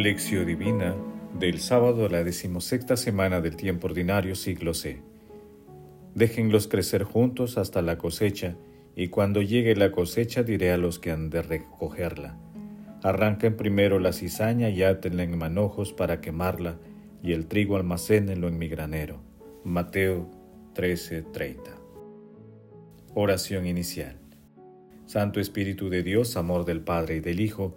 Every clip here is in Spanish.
Lección Divina del sábado de la decimosexta semana del tiempo ordinario siglo C. Déjenlos crecer juntos hasta la cosecha, y cuando llegue la cosecha diré a los que han de recogerla. Arranquen primero la cizaña y átenla en manojos para quemarla, y el trigo almacénenlo en mi granero. Mateo 13:30. Oración inicial. Santo Espíritu de Dios, amor del Padre y del Hijo,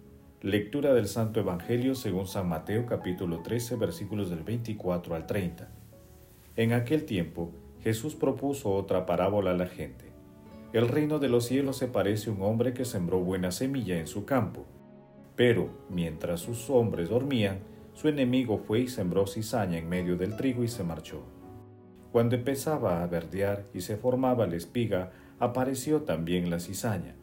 Lectura del Santo Evangelio según San Mateo capítulo 13 versículos del 24 al 30. En aquel tiempo Jesús propuso otra parábola a la gente. El reino de los cielos se parece a un hombre que sembró buena semilla en su campo. Pero, mientras sus hombres dormían, su enemigo fue y sembró cizaña en medio del trigo y se marchó. Cuando empezaba a verdear y se formaba la espiga, apareció también la cizaña.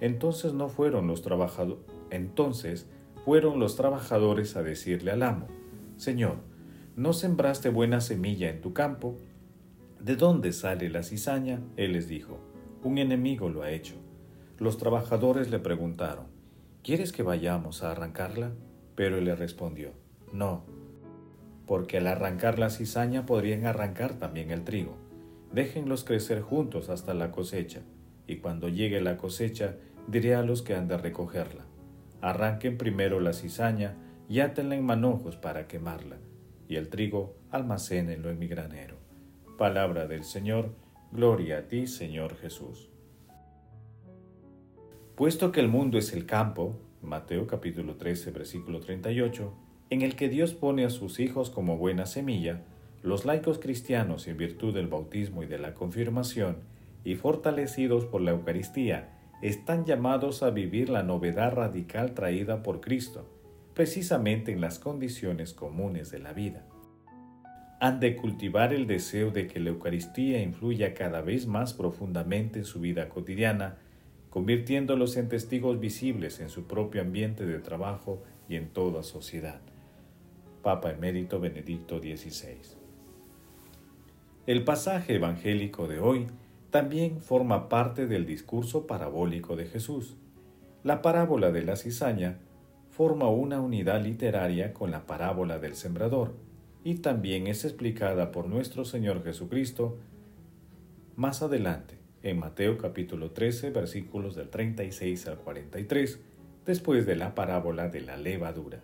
Entonces no fueron los trabajadores entonces fueron los trabajadores a decirle al amo, Señor, ¿no sembraste buena semilla en tu campo? ¿De dónde sale la cizaña? Él les dijo, un enemigo lo ha hecho. Los trabajadores le preguntaron, ¿quieres que vayamos a arrancarla? Pero él le respondió, no, porque al arrancar la cizaña podrían arrancar también el trigo. Déjenlos crecer juntos hasta la cosecha, y cuando llegue la cosecha diré a los que han de recogerla Arranquen primero la cizaña y átenla en manojos para quemarla, y el trigo almacénenlo en mi granero. Palabra del Señor, gloria a ti, Señor Jesús. Puesto que el mundo es el campo, Mateo capítulo 13, versículo 38, en el que Dios pone a sus hijos como buena semilla, los laicos cristianos, en virtud del bautismo y de la confirmación, y fortalecidos por la Eucaristía, están llamados a vivir la novedad radical traída por Cristo, precisamente en las condiciones comunes de la vida. Han de cultivar el deseo de que la Eucaristía influya cada vez más profundamente en su vida cotidiana, convirtiéndolos en testigos visibles en su propio ambiente de trabajo y en toda sociedad. Papa Emérito Benedicto XVI. El pasaje evangélico de hoy también forma parte del discurso parabólico de Jesús. La parábola de la cizaña forma una unidad literaria con la parábola del sembrador y también es explicada por nuestro Señor Jesucristo más adelante en Mateo capítulo 13 versículos del 36 al 43 después de la parábola de la levadura.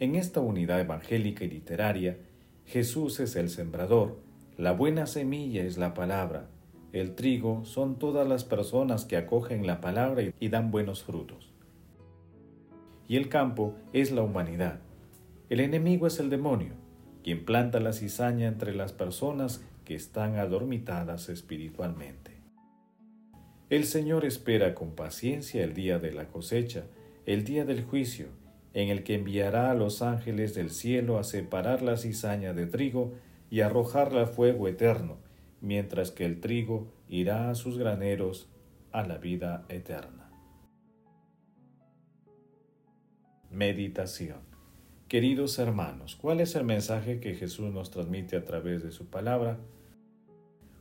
En esta unidad evangélica y literaria, Jesús es el sembrador, la buena semilla es la palabra, el trigo son todas las personas que acogen la palabra y dan buenos frutos. Y el campo es la humanidad. El enemigo es el demonio, quien planta la cizaña entre las personas que están adormitadas espiritualmente. El Señor espera con paciencia el día de la cosecha, el día del juicio, en el que enviará a los ángeles del cielo a separar la cizaña de trigo y arrojarla a fuego eterno, mientras que el trigo irá a sus graneros a la vida eterna. Meditación Queridos hermanos, ¿cuál es el mensaje que Jesús nos transmite a través de su palabra?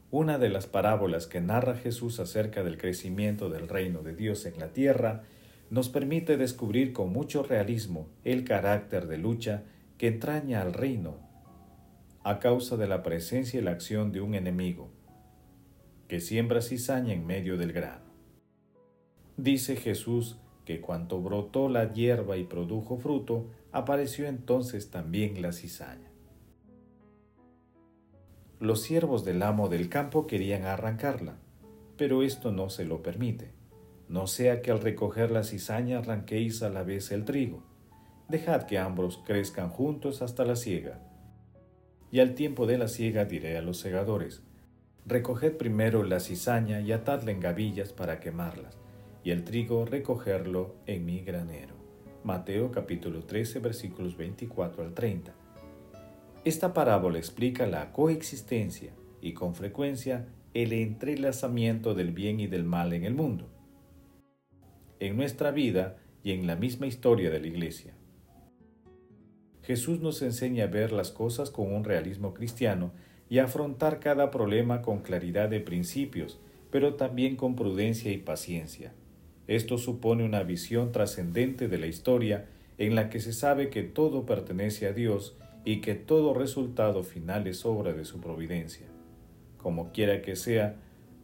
Una de las parábolas que narra Jesús acerca del crecimiento del reino de Dios en la tierra nos permite descubrir con mucho realismo el carácter de lucha que entraña al reino a causa de la presencia y la acción de un enemigo, que siembra cizaña en medio del grano. Dice Jesús que cuando brotó la hierba y produjo fruto, apareció entonces también la cizaña. Los siervos del amo del campo querían arrancarla, pero esto no se lo permite. No sea que al recoger la cizaña arranquéis a la vez el trigo. Dejad que ambos crezcan juntos hasta la siega y al tiempo de la siega diré a los segadores, recoged primero la cizaña y atadla en gavillas para quemarlas, y el trigo recogerlo en mi granero. Mateo capítulo 13 versículos 24 al 30. Esta parábola explica la coexistencia y con frecuencia el entrelazamiento del bien y del mal en el mundo, en nuestra vida y en la misma historia de la Iglesia. Jesús nos enseña a ver las cosas con un realismo cristiano y a afrontar cada problema con claridad de principios, pero también con prudencia y paciencia. Esto supone una visión trascendente de la historia en la que se sabe que todo pertenece a Dios y que todo resultado final es obra de su providencia. Como quiera que sea,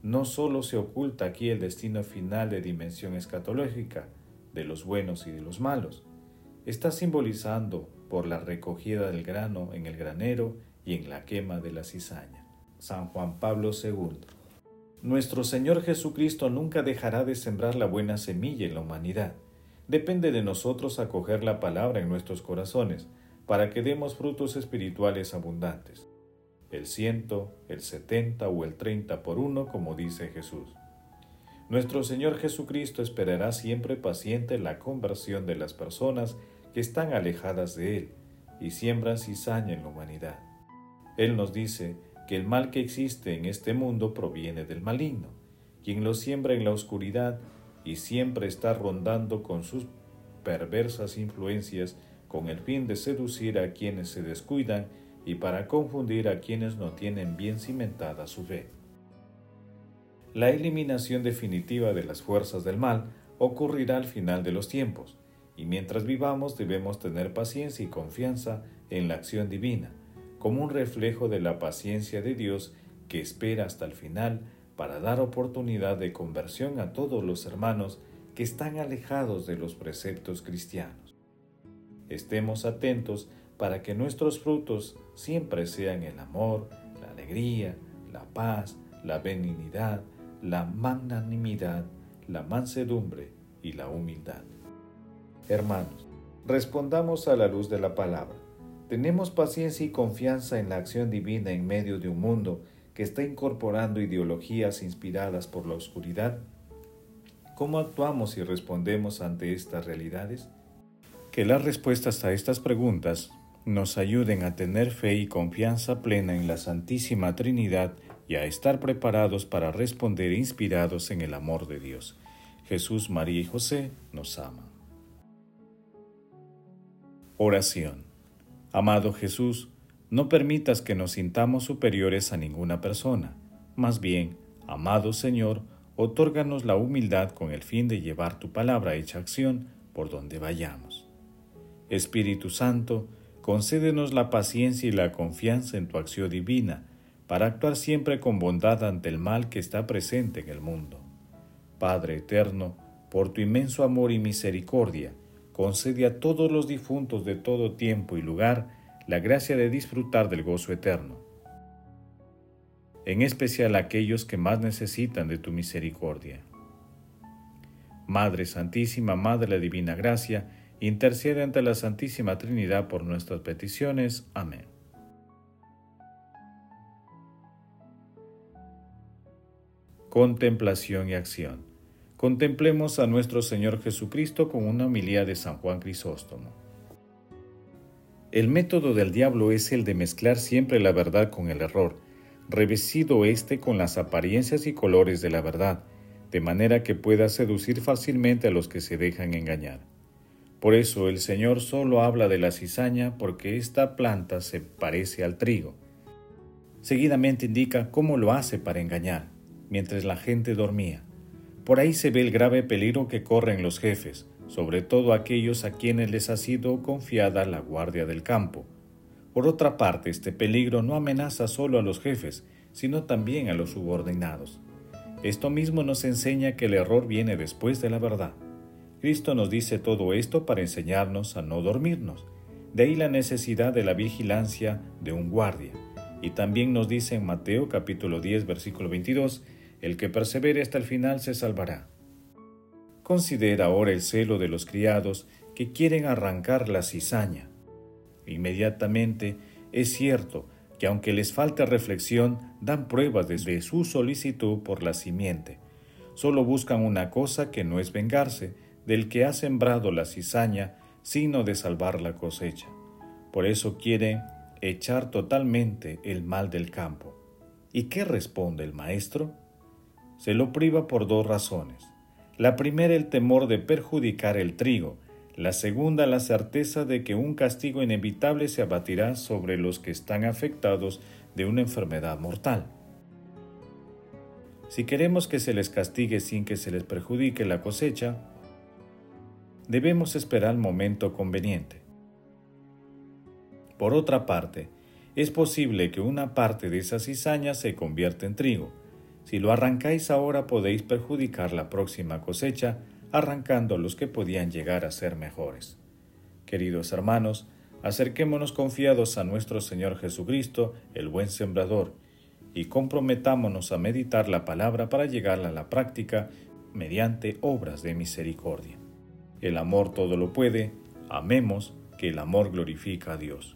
no solo se oculta aquí el destino final de dimensión escatológica, de los buenos y de los malos, está simbolizando por la recogida del grano en el granero y en la quema de la cizaña. San Juan Pablo II. Nuestro Señor Jesucristo nunca dejará de sembrar la buena semilla en la humanidad. Depende de nosotros acoger la palabra en nuestros corazones, para que demos frutos espirituales abundantes. El ciento, el setenta o el treinta por uno, como dice Jesús. Nuestro Señor Jesucristo esperará siempre paciente la conversión de las personas que están alejadas de Él y siembran cizaña en la humanidad. Él nos dice que el mal que existe en este mundo proviene del maligno, quien lo siembra en la oscuridad y siempre está rondando con sus perversas influencias con el fin de seducir a quienes se descuidan y para confundir a quienes no tienen bien cimentada su fe. La eliminación definitiva de las fuerzas del mal ocurrirá al final de los tiempos, y mientras vivamos debemos tener paciencia y confianza en la acción divina, como un reflejo de la paciencia de Dios que espera hasta el final para dar oportunidad de conversión a todos los hermanos que están alejados de los preceptos cristianos. Estemos atentos para que nuestros frutos siempre sean el amor, la alegría, la paz, la benignidad, la magnanimidad, la mansedumbre y la humildad. Hermanos, respondamos a la luz de la palabra. ¿Tenemos paciencia y confianza en la acción divina en medio de un mundo que está incorporando ideologías inspiradas por la oscuridad? ¿Cómo actuamos y respondemos ante estas realidades? Que las respuestas a estas preguntas nos ayuden a tener fe y confianza plena en la Santísima Trinidad y a estar preparados para responder inspirados en el amor de Dios. Jesús, María y José nos aman. Oración. Amado Jesús, no permitas que nos sintamos superiores a ninguna persona. Más bien, amado Señor, otórganos la humildad con el fin de llevar tu palabra hecha acción por donde vayamos. Espíritu Santo, concédenos la paciencia y la confianza en tu acción divina, para actuar siempre con bondad ante el mal que está presente en el mundo. Padre eterno, por tu inmenso amor y misericordia, concede a todos los difuntos de todo tiempo y lugar la gracia de disfrutar del gozo eterno, en especial a aquellos que más necesitan de tu misericordia. Madre Santísima, Madre de la Divina Gracia, intercede ante la Santísima Trinidad por nuestras peticiones. Amén. Contemplación y acción. Contemplemos a nuestro Señor Jesucristo con una homilía de San Juan Crisóstomo. El método del diablo es el de mezclar siempre la verdad con el error, revestido éste con las apariencias y colores de la verdad, de manera que pueda seducir fácilmente a los que se dejan engañar. Por eso el Señor solo habla de la cizaña porque esta planta se parece al trigo. Seguidamente indica cómo lo hace para engañar, mientras la gente dormía. Por ahí se ve el grave peligro que corren los jefes, sobre todo aquellos a quienes les ha sido confiada la guardia del campo. Por otra parte, este peligro no amenaza solo a los jefes, sino también a los subordinados. Esto mismo nos enseña que el error viene después de la verdad. Cristo nos dice todo esto para enseñarnos a no dormirnos. De ahí la necesidad de la vigilancia de un guardia. Y también nos dice en Mateo capítulo 10 versículo 22, el que persevere hasta el final se salvará. Considera ahora el celo de los criados que quieren arrancar la cizaña. Inmediatamente es cierto que aunque les falta reflexión, dan pruebas de su solicitud por la simiente. Solo buscan una cosa que no es vengarse, del que ha sembrado la cizaña, sino de salvar la cosecha. Por eso quiere echar totalmente el mal del campo. ¿Y qué responde el maestro? Se lo priva por dos razones. La primera el temor de perjudicar el trigo, la segunda la certeza de que un castigo inevitable se abatirá sobre los que están afectados de una enfermedad mortal. Si queremos que se les castigue sin que se les perjudique la cosecha, debemos esperar el momento conveniente. Por otra parte, es posible que una parte de esa cizaña se convierta en trigo. Si lo arrancáis ahora podéis perjudicar la próxima cosecha, arrancando los que podían llegar a ser mejores. Queridos hermanos, acerquémonos confiados a nuestro Señor Jesucristo, el buen sembrador, y comprometámonos a meditar la palabra para llegarla a la práctica mediante obras de misericordia. El amor todo lo puede, amemos, que el amor glorifica a Dios.